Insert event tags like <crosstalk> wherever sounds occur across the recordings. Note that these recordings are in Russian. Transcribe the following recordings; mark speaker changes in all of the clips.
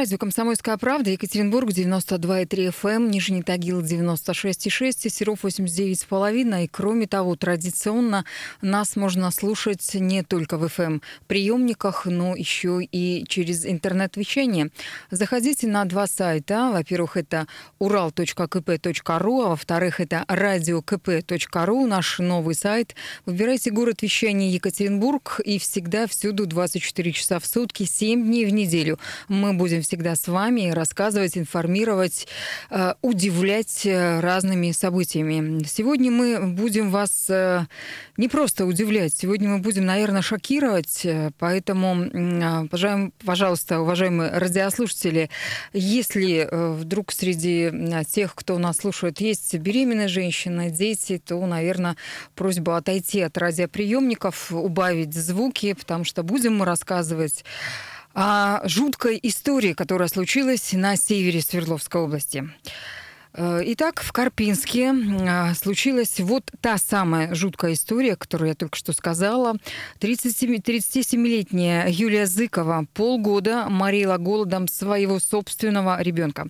Speaker 1: Радио «Комсомольская правда», Екатеринбург, 92,3 FM, эм, Нижний Тагил, 96,6, Серов, 89,5. И кроме того, традиционно нас можно слушать не только в FM-приемниках, эм но еще и через интернет-вещание. Заходите на два сайта. Во-первых, это ural.kp.ru, а во-вторых, это radiokp.ru, наш новый сайт. Выбирайте город вещания Екатеринбург и всегда всюду 24 часа в сутки, 7 дней в неделю. Мы будем всегда с вами рассказывать, информировать, э, удивлять э, разными событиями. Сегодня мы будем вас э, не просто удивлять, сегодня мы будем, наверное, шокировать, поэтому, пожалуйста, уважаемые радиослушатели, если вдруг среди тех, кто нас слушает, есть беременная женщина, дети, то, наверное, просьба отойти от радиоприемников, убавить звуки, потому что будем мы рассказывать о жуткой истории, которая случилась на севере Свердловской области. Э, итак, в Карпинске а, случилась вот та самая жуткая история, которую я только что сказала. 37-летняя Юлия Зыкова полгода морила голодом своего собственного ребенка.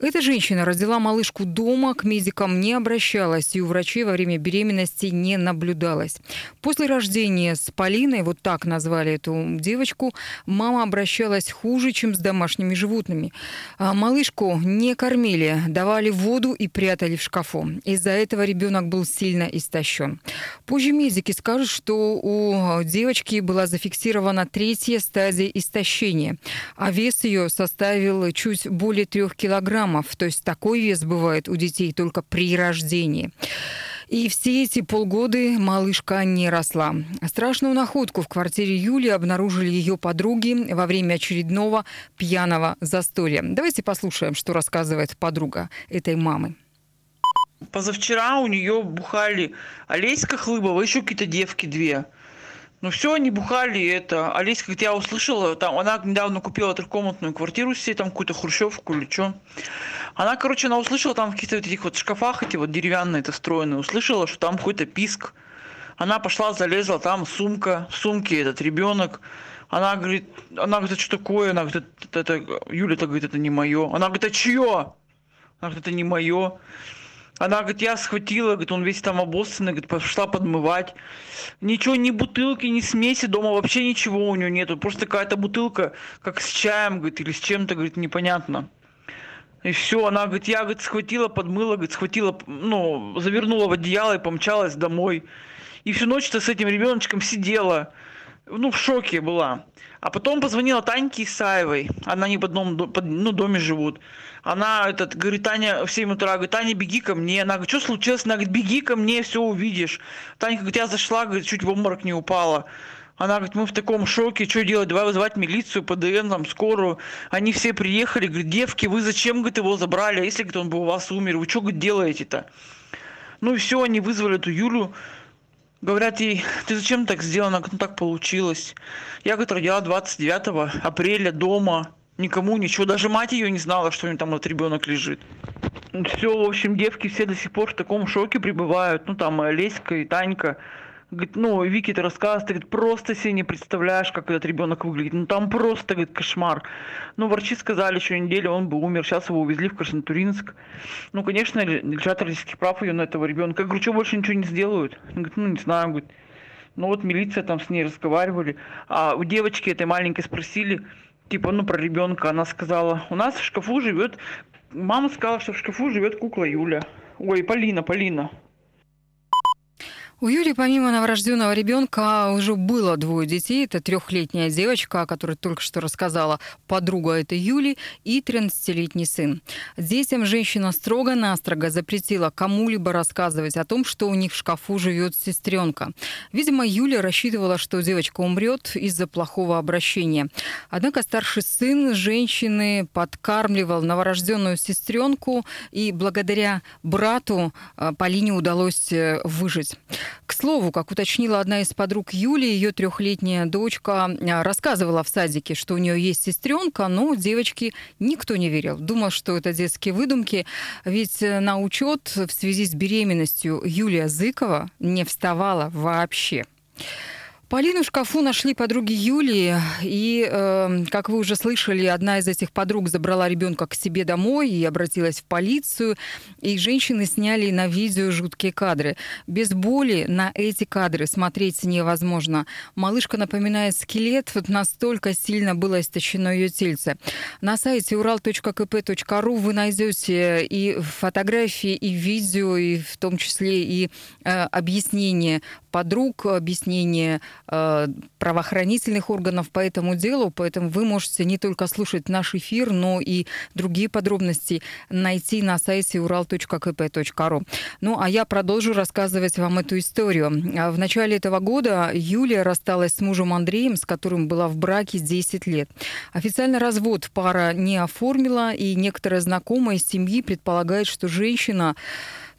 Speaker 1: Эта женщина родила малышку дома, к медикам не обращалась и у врачей во время беременности не наблюдалась. После рождения с Полиной, вот так назвали эту девочку, мама обращалась хуже, чем с домашними животными. А малышку не кормили, давали воду и прятали в шкафу. Из-за этого ребенок был сильно истощен. Позже медики скажут, что у девочки была зафиксирована третья стадия истощения, а вес ее составил чуть более трех килограммов. То есть такой вес бывает у детей только при рождении. И все эти полгода малышка не росла. Страшную находку в квартире Юли обнаружили ее подруги во время очередного пьяного застолья. Давайте послушаем, что рассказывает подруга этой мамы.
Speaker 2: Позавчера у нее бухали Олеська Хлыбова, еще какие-то девки две. Ну все, они бухали это. Олеся, как я услышала, там, она недавно купила трехкомнатную квартиру себе, там какую-то хрущевку или что. Она, короче, она услышала там в каких-то этих вот шкафах, эти вот деревянные это встроенные, услышала, что там какой-то писк. Она пошла, залезла, там сумка, в сумке этот ребенок. Она говорит, она говорит, это что такое? Она говорит, это, это, Юля-то говорит, это не мое. Она говорит, а чье? Она говорит, это не мое. Она говорит, я схватила, говорит, он весь там обоссанный, говорит, пошла подмывать. Ничего, ни бутылки, ни смеси дома, вообще ничего у нее нету. Просто какая-то бутылка, как с чаем, говорит, или с чем-то, говорит, непонятно. И все, она, говорит, я, говорит, схватила, подмыла, говорит, схватила, ну, завернула в одеяло и помчалась домой. И всю ночь-то с этим ребеночком сидела, ну, в шоке была. А потом позвонила Таньке Исаевой, она не в одном ну, доме живут. Она этот, говорит, Таня в 7 утра, говорит, Таня, беги ко мне. Она говорит, что случилось? Она говорит, беги ко мне, все увидишь. Таня говорит, я зашла, говорит, чуть в обморок не упала. Она говорит, мы в таком шоке, что делать, давай вызывать милицию, ПДН, там, скорую. Они все приехали, говорит, девки, вы зачем, говорит, его забрали, а если, говорит, он бы у вас умер, вы что, говорит, делаете-то? Ну и все, они вызвали эту Юлю, Говорят ей, ты зачем так сделала, ну так получилось. Я, говорит, родила 29 апреля дома, никому ничего, даже мать ее не знала, что у нее там этот ребенок лежит. Все, в общем, девки все до сих пор в таком шоке пребывают, ну там Леська и Танька. Говорит, ну, Вики, ты рассказываешь, говорит, просто себе не представляешь, как этот ребенок выглядит. Ну, там просто, говорит, кошмар. Ну, врачи сказали, еще неделю он бы умер, сейчас его увезли в Краснотуринск. Ну, конечно, лишат родительских прав ее на этого ребенка. Я говорю, что больше ничего не сделают? Он говорит, ну, не знаю, говорит. Ну, вот милиция там с ней разговаривали. А у девочки этой маленькой спросили, типа, ну, про ребенка. Она сказала, у нас в шкафу живет... Мама сказала, что в шкафу живет кукла Юля. Ой, Полина, Полина.
Speaker 1: У Юли помимо новорожденного ребенка уже было двое детей. Это трехлетняя девочка, о которой только что рассказала подруга этой Юли, и 13-летний сын. Детям женщина строго-настрого запретила кому-либо рассказывать о том, что у них в шкафу живет сестренка. Видимо, Юля рассчитывала, что девочка умрет из-за плохого обращения. Однако старший сын женщины подкармливал новорожденную сестренку, и благодаря брату э, Полине удалось э, выжить. К слову, как уточнила одна из подруг Юли, ее трехлетняя дочка а, рассказывала в садике, что у нее есть сестренка, но девочке никто не верил. Думал, что это детские выдумки, ведь э, на учет в связи с беременностью Юлия Зыкова не вставала вообще. Полину в шкафу нашли подруги Юлии, и, э, как вы уже слышали, одна из этих подруг забрала ребенка к себе домой и обратилась в полицию, и женщины сняли на видео жуткие кадры. Без боли на эти кадры смотреть невозможно. Малышка напоминает скелет, вот настолько сильно было истощено ее тельце. На сайте ural.kp.ru вы найдете и фотографии, и видео, и в том числе и э, объяснение подруг, объяснение правоохранительных органов по этому делу, поэтому вы можете не только слушать наш эфир, но и другие подробности найти на сайте ural.kp.ru. Ну, а я продолжу рассказывать вам эту историю. А в начале этого года Юлия рассталась с мужем Андреем, с которым была в браке 10 лет. Официальный развод пара не оформила, и некоторые знакомые семьи предполагают, что женщина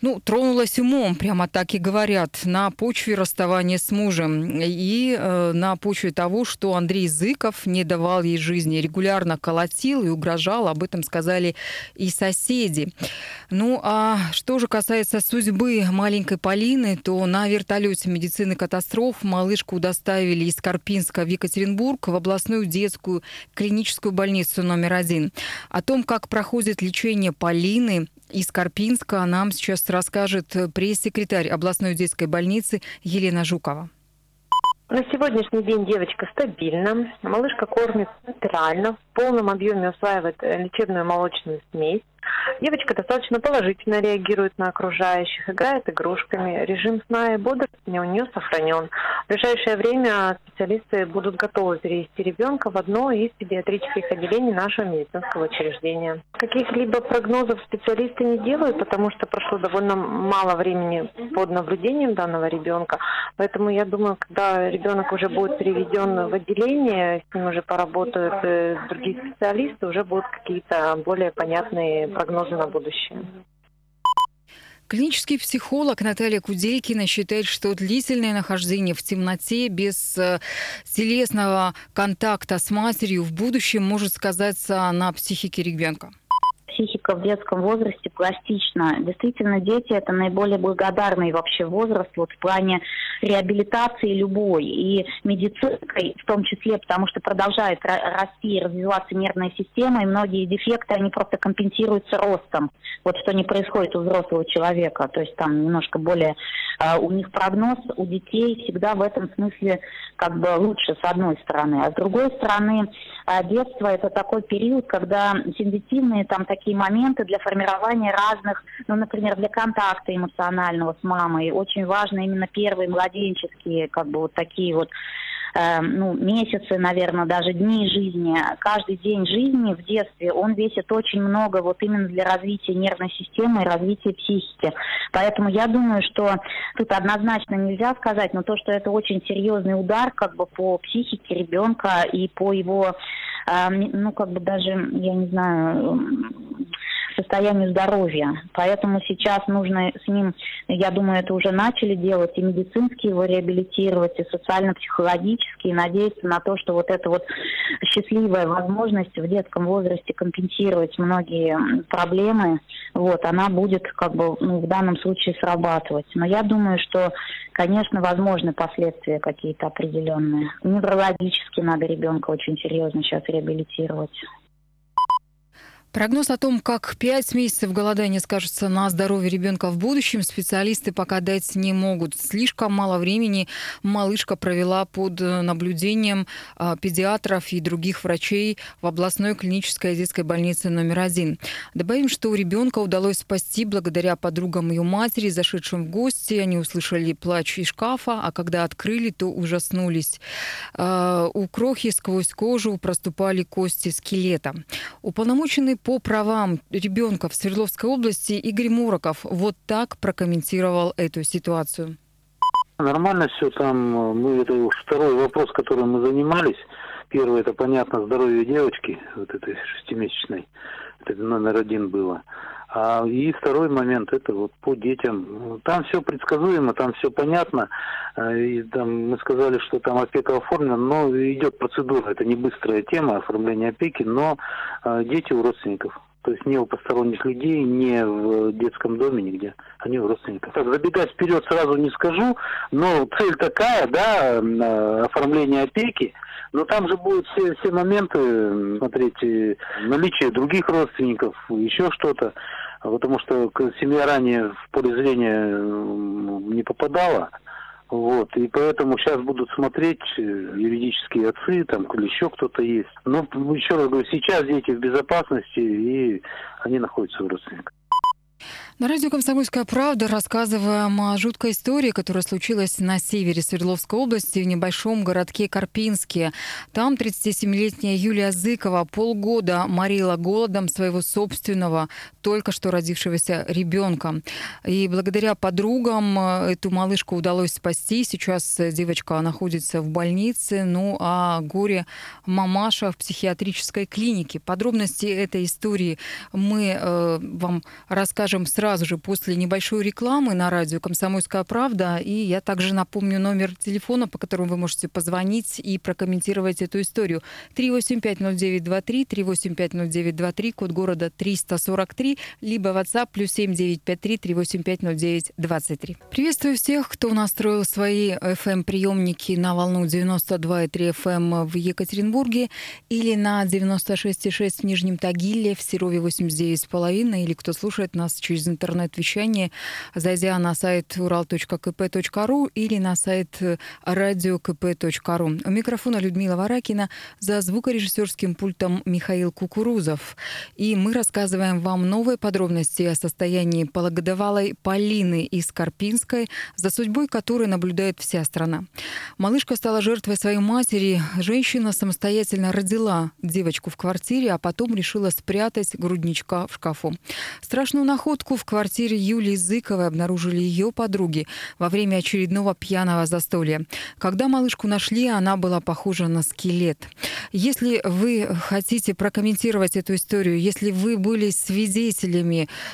Speaker 1: ну, тронулась умом, прямо так и говорят, на почве расставания с мужем и э, на почве того, что Андрей Зыков не давал ей жизни, регулярно колотил и угрожал, об этом сказали и соседи. Ну, а что же касается судьбы маленькой Полины, то на вертолете медицины катастроф малышку доставили из Карпинска в Екатеринбург в областную детскую клиническую больницу номер один. О том, как проходит лечение Полины, из Карпинска нам сейчас расскажет пресс-секретарь областной детской больницы Елена Жукова.
Speaker 3: На сегодняшний день девочка стабильна. Малышка кормится центрально, в полном объеме усваивает лечебную молочную смесь. Девочка достаточно положительно реагирует на окружающих, играет игрушками. Режим сна и бодрости у нее сохранен. В ближайшее время специалисты будут готовы перевести ребенка в одно из педиатрических отделений нашего медицинского учреждения. Каких-либо прогнозов специалисты не делают, потому что прошло довольно мало времени под наблюдением данного ребенка. Поэтому я думаю, когда ребенок уже будет переведен в отделение, с ним уже поработают э, другие специалисты, уже будут какие-то более понятные прогнозы на будущее.
Speaker 1: Клинический психолог Наталья Куделькина считает, что длительное нахождение в темноте без э, телесного контакта с матерью в будущем может сказаться на психике ребенка
Speaker 4: психика в детском возрасте пластична. Действительно, дети это наиболее благодарный вообще возраст вот в плане реабилитации любой и медицинской в том числе, потому что продолжает расти и развиваться нервная система, и многие дефекты, они просто компенсируются ростом. Вот что не происходит у взрослого человека. То есть там немножко более э, у них прогноз у детей всегда в этом смысле как бы лучше с одной стороны. А с другой стороны, э, детство это такой период, когда сенситивные там такие моменты для формирования разных, ну, например, для контакта эмоционального с мамой. Очень важно именно первые младенческие, как бы вот такие вот э, ну, месяцы, наверное, даже дни жизни, каждый день жизни в детстве, он весит очень много вот именно для развития нервной системы и развития психики. Поэтому я думаю, что тут однозначно нельзя сказать, но то, что это очень серьезный удар как бы по психике ребенка и по его, э, ну, как бы даже, я не знаю, состоянию здоровья. Поэтому сейчас нужно с ним, я думаю, это уже начали делать, и медицински его реабилитировать, и социально-психологически, и надеяться на то, что вот эта вот счастливая возможность в детском возрасте компенсировать многие проблемы, вот, она будет как бы ну, в данном случае срабатывать. Но я думаю, что, конечно, возможны последствия какие-то определенные. Неврологически надо ребенка очень серьезно сейчас реабилитировать.
Speaker 1: Прогноз о том, как пять месяцев голодания скажется на здоровье ребенка в будущем, специалисты пока дать не могут. Слишком мало времени малышка провела под наблюдением а, педиатров и других врачей в областной клинической детской больнице номер один. Добавим, что у ребенка удалось спасти благодаря подругам ее матери, зашедшим в гости. Они услышали плач из шкафа, а когда открыли, то ужаснулись. А, у крохи сквозь кожу проступали кости скелета. Уполномоченный по правам ребенка в Свердловской области Игорь Мураков вот так прокомментировал эту ситуацию.
Speaker 5: Нормально все там. Мы это второй вопрос, которым мы занимались. Первый это понятно здоровье девочки, вот этой шестимесячной. Это номер один было. А, и второй момент, это вот по детям. Там все предсказуемо, там все понятно. А, и там мы сказали, что там опека оформлена, но идет процедура. Это не быстрая тема оформления опеки, но а, дети у родственников. То есть не у посторонних людей, не в детском доме, нигде. Они у родственников. Так, забегать вперед сразу не скажу, но цель такая, да, оформление опеки. Но там же будут все, все моменты, смотреть, наличие других родственников, еще что-то. Потому что семья ранее в поле зрения не попадала. Вот, и поэтому сейчас будут смотреть э, юридические отцы, там, или еще кто-то есть. Но, еще раз говорю, сейчас дети в безопасности, и они находятся у родственников.
Speaker 1: На радио «Комсомольская правда» рассказываем о жуткой истории, которая случилась на севере Свердловской области, в небольшом городке Карпинске. Там 37-летняя Юлия Зыкова полгода морила голодом своего собственного, только что родившегося ребенка. И благодаря подругам э, эту малышку удалось спасти. Сейчас девочка находится в больнице, ну а горе мамаша в психиатрической клинике. Подробности этой истории мы э, вам расскажем сразу же после небольшой рекламы на радио «Комсомольская правда». И я также напомню номер телефона, по которому вы можете позвонить и прокомментировать эту историю. 3850923, 3850923, код города 343, либо WhatsApp плюс 7953 3850923. Приветствую всех, кто настроил свои FM-приемники на волну 92,3 FM в Екатеринбурге или на 96,6 в Нижнем Тагиле, в Серове 89,5, или кто слушает нас через интернет интернет-вещание, зайдя на сайт урал.кп.ру или на сайт радиокп.ру. У микрофона Людмила Варакина, за звукорежиссерским пультом Михаил Кукурузов. И мы рассказываем вам новые подробности о состоянии пологодовалой Полины из Карпинской, за судьбой которой наблюдает вся страна. Малышка стала жертвой своей матери. Женщина самостоятельно родила девочку в квартире, а потом решила спрятать грудничка в шкафу. Страшную находку в квартире Юлии Зыковой обнаружили ее подруги во время очередного пьяного застолья. Когда малышку нашли, она была похожа на скелет. Если вы хотите прокомментировать эту историю, если вы были свидетелями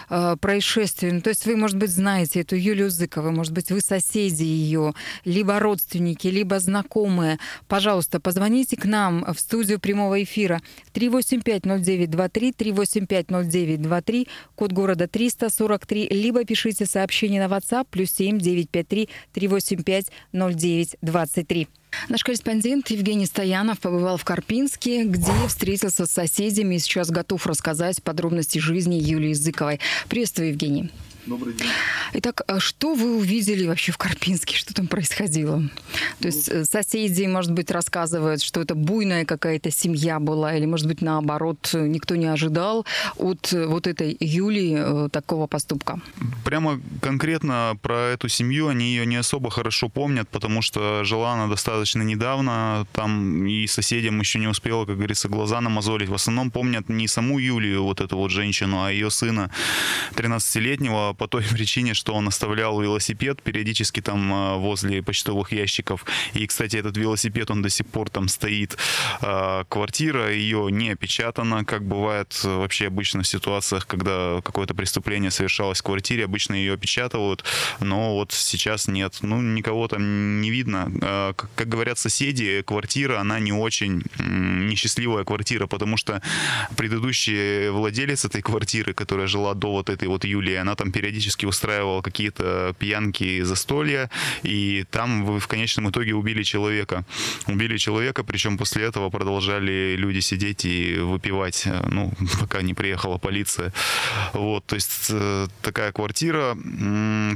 Speaker 1: э, происшествия, ну, то есть вы, может быть, знаете эту Юлию Зыкову, может быть, вы соседи ее, либо родственники, либо знакомые, пожалуйста, позвоните к нам в студию прямого эфира. 3850923, 3850923, код города 340 43, либо пишите сообщение на WhatsApp плюс 7 953 385 09 23. Наш корреспондент Евгений Стоянов побывал в Карпинске, где встретился с соседями и сейчас готов рассказать подробности жизни Юлии Языковой. Приветствую, Евгений.
Speaker 6: Добрый день.
Speaker 1: Итак, а что вы увидели вообще в Карпинске? Что там происходило? Ну, То есть э, соседи, может быть, рассказывают, что это буйная какая-то семья была, или, может быть, наоборот, никто не ожидал от э, вот этой Юлии э, такого поступка?
Speaker 6: Прямо конкретно про эту семью они ее не особо хорошо помнят, потому что жила она достаточно недавно, там и соседям еще не успела, как говорится, глаза намазолить. В основном помнят не саму Юлию, вот эту вот женщину, а ее сына 13-летнего, по той <laughs> причине, что он оставлял велосипед периодически там а, возле почтовых ящиков. И, кстати, этот велосипед, он до сих пор там стоит. А, квартира ее не опечатана, как бывает вообще обычно в ситуациях, когда какое-то преступление совершалось в квартире, обычно ее опечатывают, но вот сейчас нет. Ну, никого там не видно. А, как говорят соседи, квартира, она не очень несчастливая квартира, потому что предыдущий владелец этой квартиры, которая жила до вот этой вот Юлии, она там перед периодически устраивал какие-то пьянки, застолья, и там в конечном итоге убили человека. Убили человека, причем после этого продолжали люди сидеть и выпивать, э, ну, <laughs> пока не приехала полиция. Вот, то есть э, такая квартира,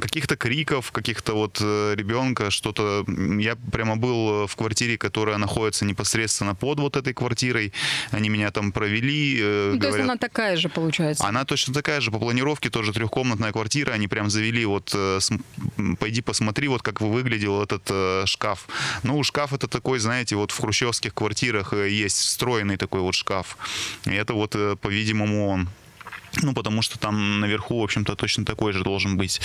Speaker 6: каких-то криков, каких-то вот э, ребенка, что-то... Я прямо был в квартире, которая находится непосредственно под вот этой квартирой. Они меня там провели.
Speaker 1: Ну, говорят, то есть она такая же, получается?
Speaker 6: Она точно такая же, по планировке тоже трехкомнатная квартира, они прям завели, вот, э, пойди посмотри, вот как выглядел этот э, шкаф. Ну, шкаф это такой, знаете, вот в хрущевских квартирах э, есть встроенный такой вот шкаф. И это вот, по-видимому, он. Ну, потому что там наверху, в общем-то, точно такой же должен быть.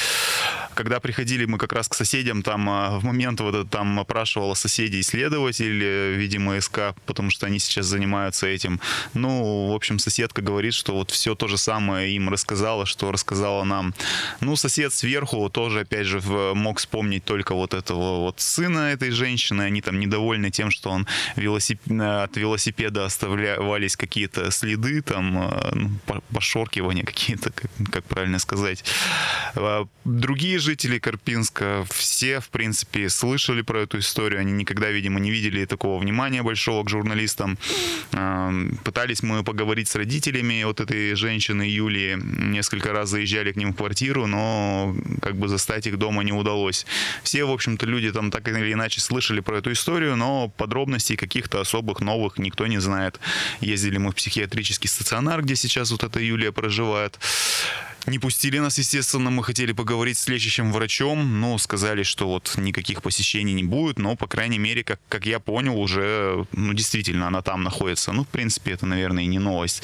Speaker 6: Когда приходили мы как раз к соседям, там а, в момент вот это там опрашивала соседей исследователь, э, видимо, СК, потому что они сейчас занимаются этим. Ну, в общем, соседка говорит, что вот все то же самое им рассказала, что рассказала нам. Ну, сосед сверху тоже, опять же, мог вспомнить только вот этого вот сына этой женщины. Они там недовольны тем, что он велосип... от велосипеда оставлялись какие-то следы, там, э, ну, пошорки подчеркивания какие-то, как, как правильно сказать. А, другие жители Карпинска все, в принципе, слышали про эту историю. Они никогда, видимо, не видели такого внимания большого к журналистам. А, пытались мы поговорить с родителями вот этой женщины Юлии. Несколько раз заезжали к ним в квартиру, но как бы застать их дома не удалось. Все, в общем-то, люди там так или иначе слышали про эту историю, но подробностей каких-то особых новых никто не знает. Ездили мы в психиатрический стационар, где сейчас вот эта Юлия проживает. Не пустили нас, естественно, мы хотели поговорить с лечащим врачом, но сказали, что вот никаких посещений не будет, но, по крайней мере, как, как я понял, уже, ну, действительно, она там находится. Ну, в принципе, это, наверное, и не новость.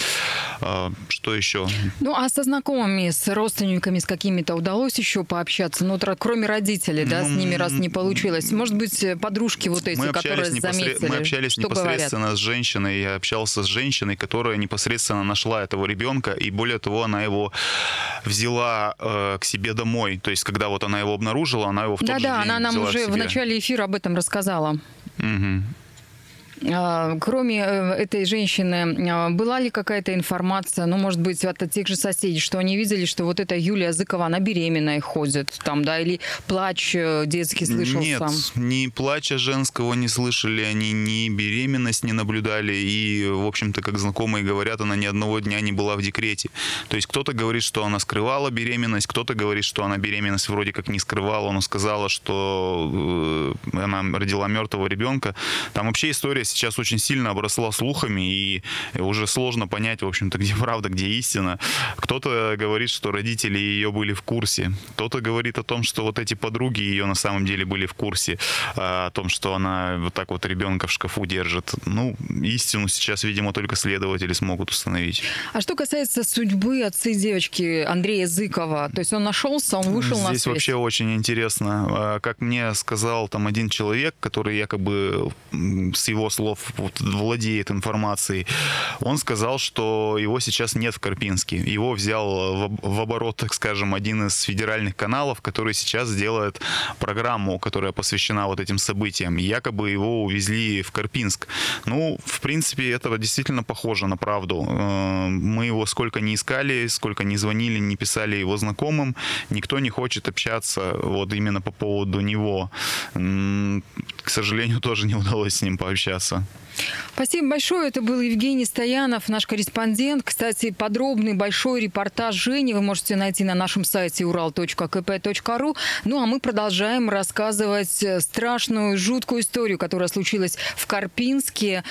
Speaker 6: А, что еще?
Speaker 1: Ну, а со знакомыми, с родственниками, с какими-то удалось еще пообщаться? Ну, кроме родителей, да, ну, с ними раз не получилось. Может быть, подружки вот эти, мы которые заметили,
Speaker 6: Мы общались
Speaker 1: что
Speaker 6: непосредственно
Speaker 1: говорят?
Speaker 6: с женщиной, я общался с женщиной, которая непосредственно нашла этого ребенка, и более того, она его взяла э, к себе домой. То есть, когда вот она его обнаружила, она его в тот
Speaker 1: да,
Speaker 6: же
Speaker 1: да,
Speaker 6: день
Speaker 1: она нам уже
Speaker 6: в
Speaker 1: начале эфира об этом рассказала.
Speaker 6: Угу.
Speaker 1: А, кроме э, этой женщины, а, была ли какая-то информация, ну, может быть, от тех же соседей, что они видели, что вот эта Юлия Зыкова, она беременная ходит там, да, или плач э, детский слышал
Speaker 6: Нет,
Speaker 1: сам?
Speaker 6: ни плача женского не слышали, они ни беременность не наблюдали, и, в общем-то, как знакомые говорят, она ни одного дня не была в декрете. То есть кто-то говорит, что она скрывала беременность, кто-то говорит, что она беременность вроде как не скрывала, но сказала, что э, она родила мертвого ребенка. Там вообще история сейчас очень сильно обросла слухами, и уже сложно понять, в общем-то, где правда, где истина. Кто-то говорит, что родители ее были в курсе. Кто-то говорит о том, что вот эти подруги ее на самом деле были в курсе, а, о том, что она вот так вот ребенка в шкафу держит. Ну, истину сейчас, видимо, только следователи смогут установить.
Speaker 1: А что касается судьбы отца девочки Андрея Зыкова, то есть он нашелся, он вышел
Speaker 6: Здесь
Speaker 1: на связь?
Speaker 6: вообще очень интересно. А, как мне сказал там один человек, который якобы с его слов вот, владеет информацией, он сказал, что его сейчас нет в Карпинске. Его взял в, в оборот, так скажем, один из федеральных каналов, который сейчас делает программу, которая посвящена вот этим событиям. Якобы его увезли в Карпинск. Ну, в принципе, это действительно похоже на правду. Э, мы его сколько не искали, сколько не звонили, не писали его знакомым, никто не хочет общаться вот именно по поводу него. К сожалению, <laughs> тоже не удалось с ним пообщаться.
Speaker 1: Спасибо большое. Это был Евгений Стоянов, наш корреспондент. Кстати, подробный большой репортаж Жени вы можете найти на нашем сайте ural.kp.ru. Ну а мы продолжаем рассказывать страшную, жуткую историю, которая случилась в Карпинске.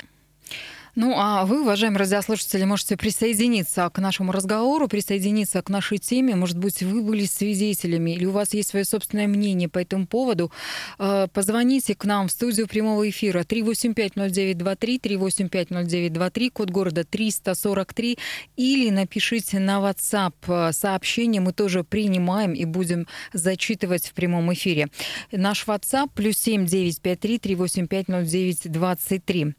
Speaker 1: Ну, а вы, уважаемые радиослушатели, можете присоединиться к нашему разговору, присоединиться к нашей теме. Может быть, вы были свидетелями или у вас есть свое собственное мнение по этому поводу. Э, позвоните к нам в студию прямого эфира 3850923, 3850923, код города 343, или напишите на WhatsApp э, сообщение, мы тоже принимаем и будем зачитывать в прямом эфире. Наш WhatsApp плюс 7953 3850923.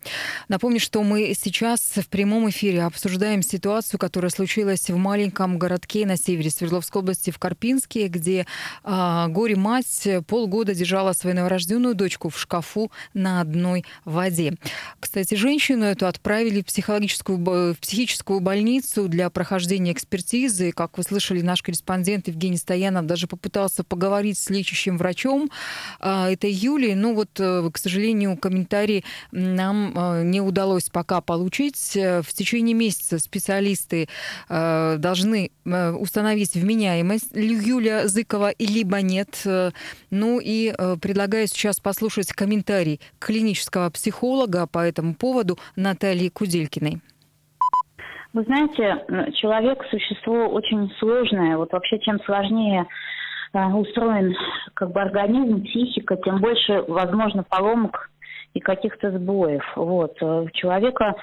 Speaker 1: Напомню, что мы сейчас в прямом эфире обсуждаем ситуацию, которая случилась в маленьком городке на севере Свердловской области, в Карпинске, где э, горе-мать полгода держала свою новорожденную дочку в шкафу на одной воде. Кстати, женщину эту отправили в психологическую, в психическую больницу для прохождения экспертизы. Как вы слышали, наш корреспондент Евгений Стоянов даже попытался поговорить с лечащим врачом э, этой Юлии. Но вот, э, к сожалению, комментарий нам э, не удалось пока пока получить. Э, в течение месяца специалисты э, должны э, установить вменяемость Юлия Зыкова, либо нет. Ну и предлагаю сейчас послушать комментарий клинического психолога по этому поводу Натальи Куделькиной.
Speaker 4: Вы знаете, человек – существо очень сложное. Вот вообще, чем сложнее устроен как бы организм, психика, тем больше возможно поломок и каких-то сбоев. Вот. У человека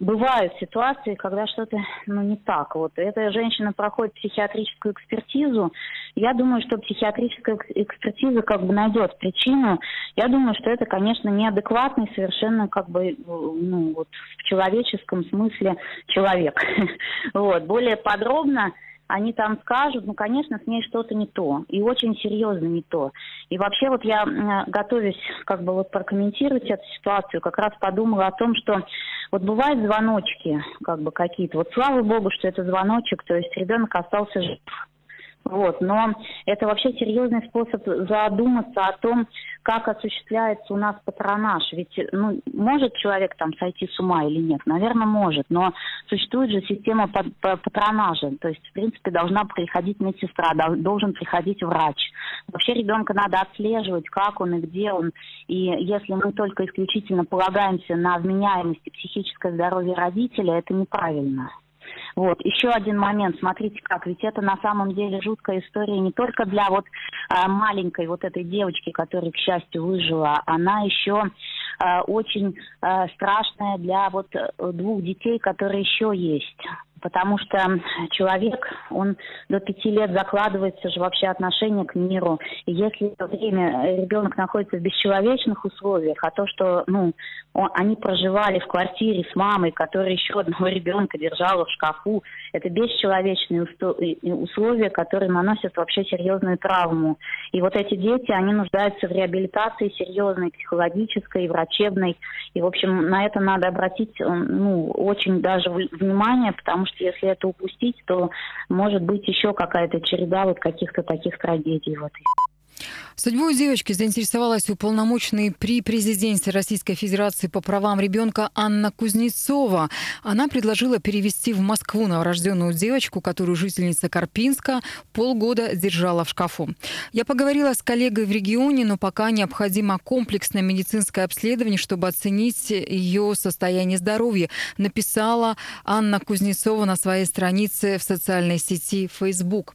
Speaker 4: бывают ситуации, когда что-то ну, не так. Вот эта женщина проходит психиатрическую экспертизу. Я думаю, что психиатрическая экспертиза как бы найдет причину. Я думаю, что это, конечно, неадекватный совершенно как бы ну, вот, в человеческом смысле человек. <laughs> Вот. Более подробно они там скажут, ну, конечно, с ней что-то не то, и очень серьезно не то. И вообще вот я, готовясь как бы вот прокомментировать эту ситуацию, как раз подумала о том, что вот бывают звоночки как бы какие-то. Вот слава богу, что это звоночек, то есть ребенок остался жив. Вот, но это вообще серьезный способ задуматься о том, как осуществляется у нас патронаж. Ведь ну, может человек там сойти с ума или нет? Наверное, может. Но существует же система патронажа. То есть, в принципе, должна приходить медсестра, должен приходить врач. Вообще ребенка надо отслеживать, как он и где он. И если мы только исключительно полагаемся на вменяемость и психическое здоровье родителя, это неправильно. Вот. Еще один момент, смотрите как, ведь это на самом деле жуткая история не только для вот а, маленькой вот этой девочки, которая, к счастью, выжила, она еще а, очень а, страшная для вот двух детей, которые еще есть потому что человек, он до пяти лет закладывается же вообще отношение к миру. И если в время ребенок находится в бесчеловечных условиях, а то, что ну, он, они проживали в квартире с мамой, которая еще одного ребенка держала в шкафу, это бесчеловечные условия, которые наносят вообще серьезную травму. И вот эти дети, они нуждаются в реабилитации серьезной, психологической, врачебной. И, в общем, на это надо обратить ну, очень даже внимание, потому что если это упустить, то может быть еще какая-то череда вот каких-то таких трагедий в этой
Speaker 1: Судьбой девочки заинтересовалась уполномоченный при президенте Российской Федерации по правам ребенка Анна Кузнецова. Она предложила перевести в Москву новорожденную девочку, которую жительница Карпинска полгода держала в шкафу. Я поговорила с коллегой в регионе, но пока необходимо комплексное медицинское обследование, чтобы оценить ее состояние здоровья, написала Анна Кузнецова на своей странице в социальной сети Facebook.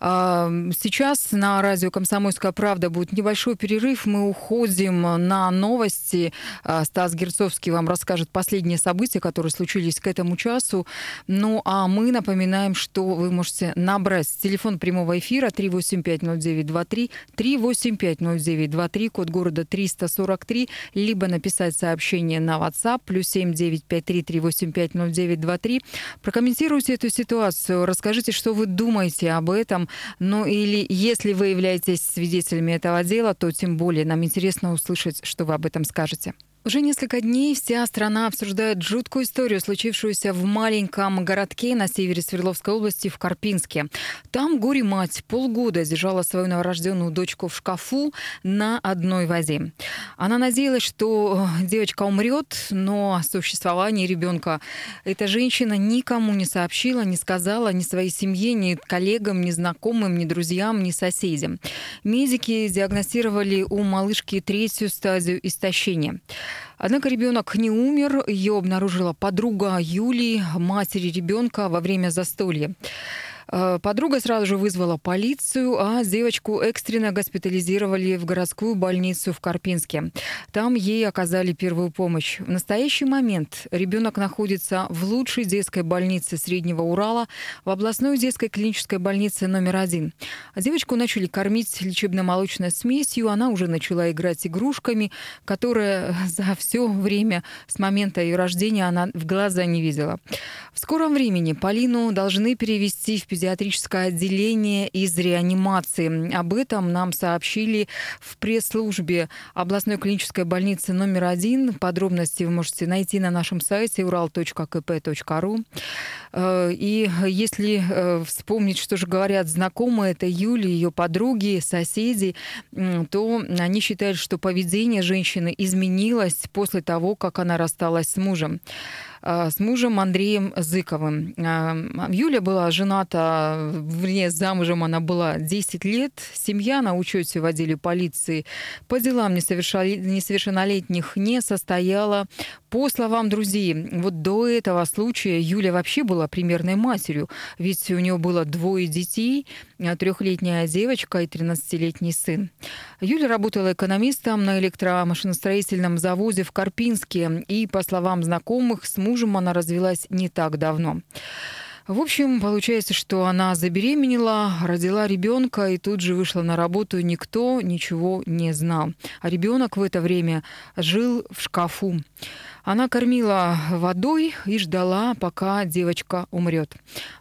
Speaker 1: А, сейчас на радио «Комсомольская правда» будет небольшой перерыв. Мы уходим на новости. А, Стас Герцовский вам расскажет последние события, которые случились к этому часу. Ну, а мы напоминаем, что вы можете набрать телефон прямого эфира 3850923, 3850923, код города 343, либо написать сообщение на WhatsApp, плюс 7953 3850923. Прокомментируйте эту ситуацию, расскажите, что вы думаете об этом. Ну, или если вы являетесь свидетелями этого дела, то тем более нам интересно услышать, что вы об этом скажете. Уже несколько дней вся страна обсуждает жуткую историю, случившуюся в маленьком городке на севере Свердловской области в Карпинске. Там горе-мать полгода держала свою новорожденную дочку в шкафу на одной воде. Она надеялась, что девочка умрет, но о существовании ребенка эта женщина никому не сообщила, не сказала ни своей семье, ни коллегам, ни знакомым, ни друзьям, ни соседям. Медики диагностировали у малышки третью стадию истощения. Однако ребенок не умер. Ее обнаружила подруга Юлии, матери ребенка, во время застолья. Э, подруга сразу же вызвала полицию, а девочку экстренно госпитализировали в городскую больницу в Карпинске. Там ей оказали первую помощь. В настоящий момент ребенок находится в лучшей детской больнице Среднего Урала, в областной детской клинической больнице номер один. А девочку начали кормить лечебно-молочной смесью. Она уже начала играть игрушками, которые <laughs> за все время с момента ее рождения она в глаза не видела. В скором времени Полину должны перевести в педиатрическое отделение из реанимации. Об этом нам сообщили в пресс-службе областной клинической больницы номер один. Подробности вы можете найти на нашем сайте ural.kp.ru. Э, и если э, вспомнить, что же говорят знакомые, это Юли, ее подруги, соседи, то они считают, что поведение женщины изменилось после того, как она рассталась с мужем. С мужем Андреем Зыковым. Юля была жената, вне замужем она была 10 лет. Семья на учете в отделе полиции по делам несовершеннолетних не состояла. По словам друзей, вот до этого случая Юля вообще была примерной матерью, ведь у нее было двое детей, трехлетняя девочка и 13-летний сын. Юля работала экономистом на электромашиностроительном заводе в Карпинске, и, по словам знакомых, с мужем она развелась не так давно. В общем, получается, что она забеременела, родила ребенка и тут же вышла на работу. Никто ничего не знал. А ребенок в это время жил в шкафу. Она кормила водой и ждала, пока девочка умрет.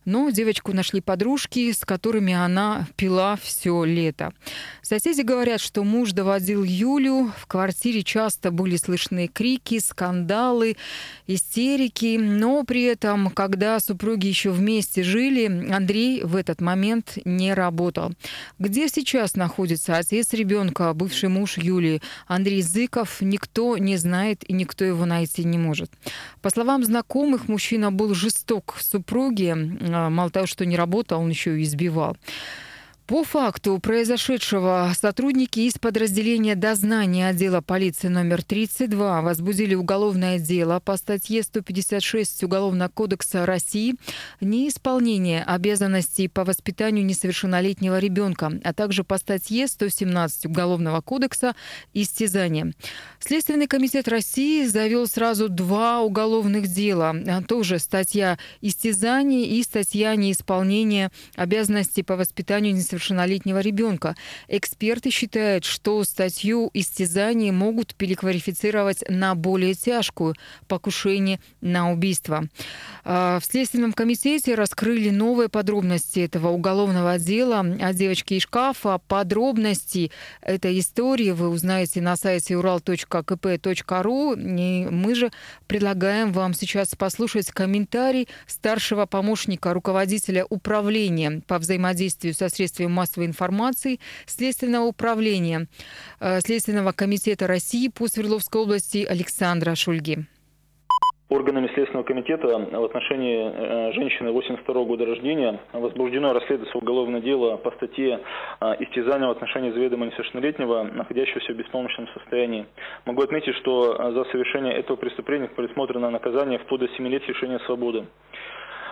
Speaker 1: Но девочку нашли подружки, с которыми она пила все лето. Соседи говорят, что муж доводил Юлю. В квартире часто были слышны крики, скандалы, истерики. Но при этом, когда супруги еще вместе жили, Андрей в этот момент не работал. Где сейчас находится отец ребенка, бывший муж Юлии, Андрей Зыков, никто не знает и никто его найти вынести не может. По словам знакомых, мужчина был жесток к супруге. А, мало того, что не работал, он еще и избивал. По факту произошедшего сотрудники из подразделения дознания отдела полиции номер 32 возбудили уголовное дело по статье 156 Уголовного кодекса России «Неисполнение обязанностей по воспитанию несовершеннолетнего ребенка», а также по статье 117 Уголовного кодекса «Истязание». Следственный комитет России завел сразу два уголовных дела. Тоже статья «Истязание» и статья «Неисполнение обязанностей по воспитанию несовершеннолетнего несовершеннолетнего ребенка. Эксперты считают, что статью истязания могут переквалифицировать на более тяжкую покушение на убийство. А, в Следственном комитете раскрыли новые подробности этого уголовного дела о девочке из шкафа. Подробности этой истории вы узнаете на сайте ural.kp.ru. И мы же предлагаем вам сейчас послушать комментарий старшего помощника руководителя управления по взаимодействию со средствами средствами массовой информации Следственного управления э, Следственного комитета России по Свердловской области Александра Шульги.
Speaker 7: Органами Следственного комитета в отношении э, женщины 82 года рождения возбуждено расследуется уголовное дело по статье э, истязания в отношении заведомо несовершеннолетнего, находящегося в беспомощном состоянии. Могу отметить, что за совершение этого преступления предусмотрено наказание вплоть до 7 лет лишения свободы.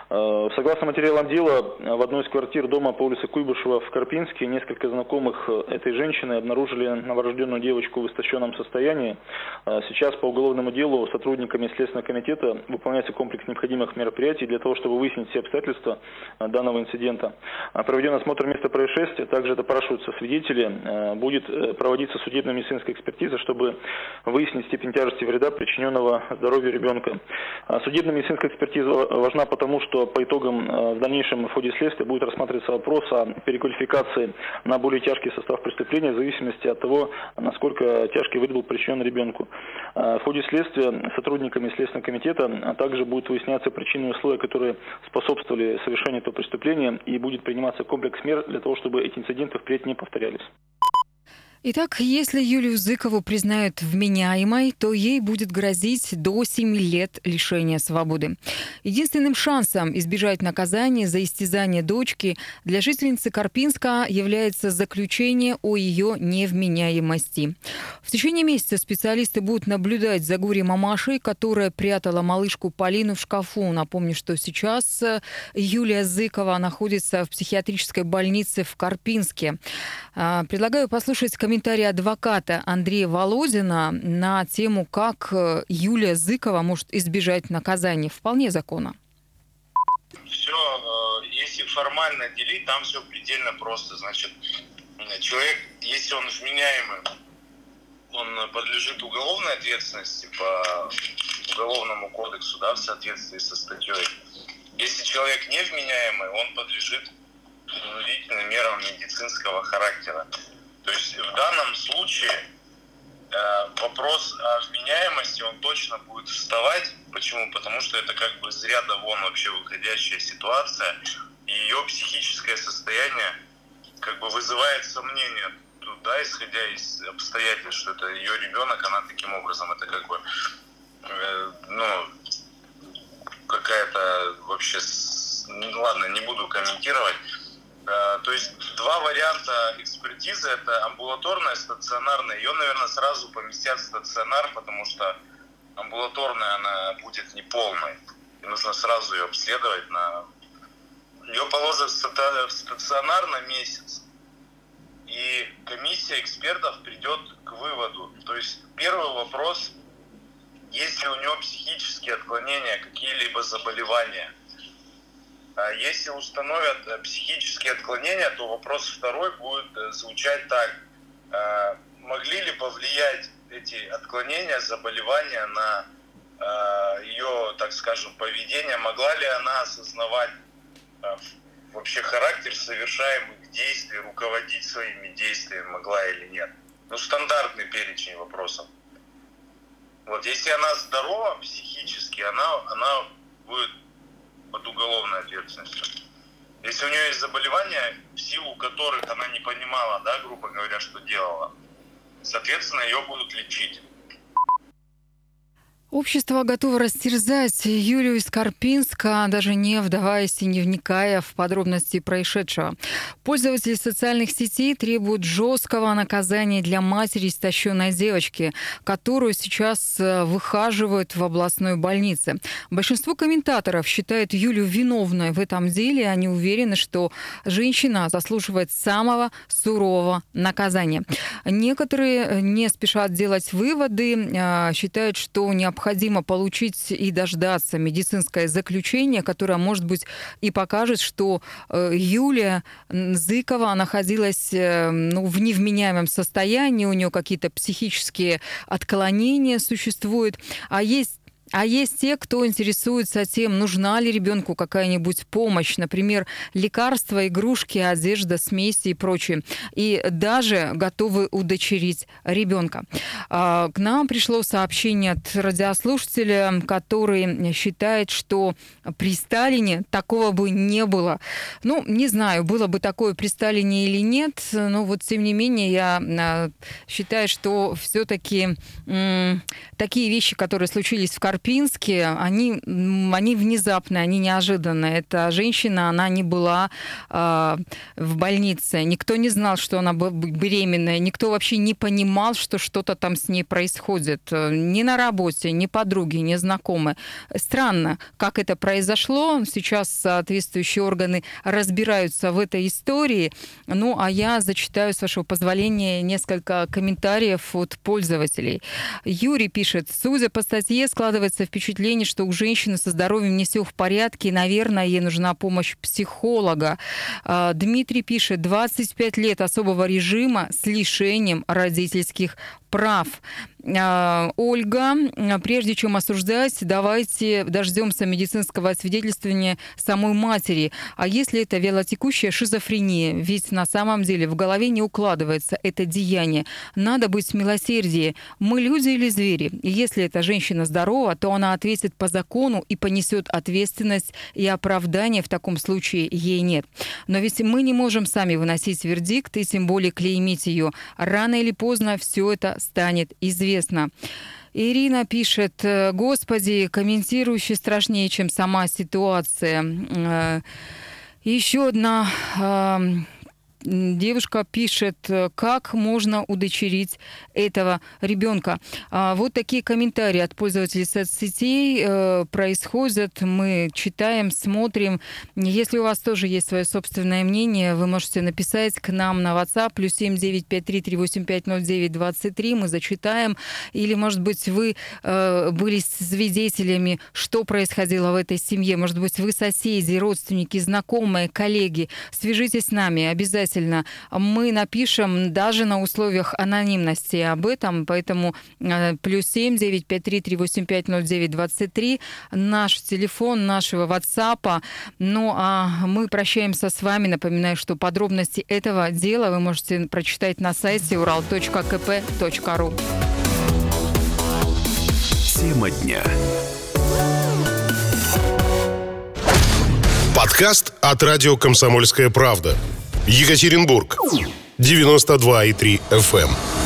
Speaker 7: Э, согласно материалам дела, в одной из квартир дома по улице Куйбышева в Карпинске несколько знакомых э, этой женщины обнаружили новорожденную девочку в истощенном состоянии. Э, сейчас по уголовному делу сотрудниками Следственного комитета выполняется комплекс необходимых мероприятий для того, чтобы выяснить все обстоятельства данного инцидента. Проведен осмотр места происшествия, также допрашиваются свидетели. Будет проводиться судебно-медицинская экспертиза, чтобы выяснить степень тяжести вреда, причиненного здоровью ребенка. Судебно-медицинская экспертиза важна потому, что что по итогам э, в дальнейшем в ходе следствия будет рассматриваться вопрос о переквалификации на более тяжкий состав преступления в зависимости от того, насколько тяжкий вред был причинен ребенку. Э, в ходе следствия сотрудниками Следственного комитета а также будут выясняться причины и условия, которые способствовали совершению этого преступления, и будет приниматься комплекс мер для того, чтобы эти инциденты впредь не повторялись.
Speaker 1: Итак, если Юлию Зыкову признают вменяемой, то ей будет грозить до 7 лет лишения свободы. Единственным шансом избежать наказания за истязание дочки для жительницы Карпинска является заключение о ее невменяемости. В течение месяца специалисты будут наблюдать за Гури Мамашей, которая прятала малышку Полину в шкафу. Напомню, что сейчас э, Юлия Зыкова находится в психиатрической больнице в Карпинске. А, предлагаю послушать комментарий комментарий адвоката Андрея Володина на тему, как э, Юлия Зыкова может избежать наказания. Вполне законно.
Speaker 8: Все, э, если формально делить, там все предельно просто. Значит, человек, если он вменяемый, он подлежит уголовной ответственности по уголовному кодексу, да, в соответствии со статьей. Если человек невменяемый, он подлежит принудительным мерам медицинского характера. То есть в данном случае э, вопрос о вменяемости, он точно будет вставать. Почему? Потому что это как бы из ряда вон вообще выходящая ситуация, и ее психическое состояние как бы вызывает сомнения да, исходя из обстоятельств, что это ее ребенок, она таким образом, это как бы, э, ну, вообще, ну, ладно, не буду комментировать. Э, то есть два варианта экспертизы, это амбулаторная, стационарная. Ее, наверное, сразу поместят в стационар, потому что амбулаторная она будет неполной. И нужно сразу ее обследовать. На... Ее положат в стационар на месяц. И комиссия экспертов придет к выводу. То есть первый вопрос, есть ли у него психические отклонения, какие-либо заболевания – если установят э, психические отклонения, то вопрос второй будет э, звучать так. А могли ли повлиять эти отклонения, заболевания на а, ее, так скажем, поведение? Могла ли она осознавать вообще характер совершаемых действий, руководить своими действиями могла или нет? Ну, стандартный перечень вопросов. Вот, если она здорова психически, она, она будет под уголовной ответственностью. Если у нее есть заболевания, в силу которых она не понимала, да, грубо говоря, что делала, соответственно, ее будут лечить.
Speaker 1: Общество готово растерзать Юлию из даже не вдаваясь и не вникая в подробности происшедшего. Пользователи социальных сетей требуют жесткого наказания для матери истощенной девочки, которую сейчас э, выхаживают в областной больнице. Большинство комментаторов считают Юлю виновной в этом деле. Они уверены, что женщина заслуживает самого сурового наказания. Некоторые не спешат делать выводы, э, считают, что необходимо необходимо получить и дождаться медицинское заключение, которое, может быть, и покажет, что э, Юлия Зыкова находилась э, ну, в невменяемом состоянии, у нее какие-то психические отклонения существуют. А есть а есть те, кто интересуется тем, нужна ли ребенку какая-нибудь помощь, например, лекарства, игрушки, одежда, смеси и прочее. И даже готовы удочерить ребенка. А, к нам пришло сообщение от радиослушателя, который считает, что при Сталине такого бы не было. Ну, не знаю, было бы такое при Сталине или нет, но вот тем не менее я а, считаю, что все-таки такие вещи, которые случились в Карпе, Карпинске, они, они внезапные, они неожиданные. Эта женщина, она не была э, в больнице. Никто не знал, что она беременная. Никто вообще не понимал, что что-то там с ней происходит. Ни на работе, ни подруги, ни знакомые. Странно, как это произошло. Сейчас соответствующие органы разбираются в этой истории. Ну, а я зачитаю, с вашего позволения, несколько комментариев от пользователей. Юрий пишет, судя по статье, складывается складывается впечатление, что у женщины со здоровьем не все в порядке, и, наверное, ей нужна помощь психолога. А, Дмитрий пишет, 25 лет особого режима с лишением родительских прав. А, Ольга, прежде чем осуждать, давайте дождемся медицинского освидетельствования самой матери. А если это вялотекущая шизофрения? Ведь на самом деле в голове не укладывается это деяние. Надо быть милосерднее. Мы люди или звери? И если эта женщина здорова, то она ответит по закону и понесет ответственность, и оправдания в таком случае ей нет. Но ведь мы не можем сами выносить вердикт и тем более клеймить ее. Рано или поздно все это станет известно. Ирина пишет, «Э, Господи, комментирующий страшнее, чем сама ситуация. Э, еще одна девушка пишет, как можно удочерить этого ребенка. А вот такие комментарии от пользователей соцсетей э, происходят. Мы читаем, смотрим. Если у вас тоже есть свое собственное мнение, вы можете написать к нам на WhatsApp плюс 7953-385-09-23. Мы зачитаем. Или, может быть, вы э, были свидетелями, что происходило в этой семье. Может быть, вы соседи, родственники, знакомые, коллеги. Свяжитесь с нами обязательно обязательно мы напишем даже на условиях анонимности об этом, поэтому э, плюс семь девять пять три три восемь пять ноль девять двадцать три наш телефон нашего WhatsApp. Ну а мы прощаемся с вами. Напоминаю, что подробности этого дела вы можете прочитать на сайте ural.kp.ru.
Speaker 9: Тема дня.
Speaker 10: Подкаст от радио «Комсомольская правда». Екатеринбург. 92,3 FM.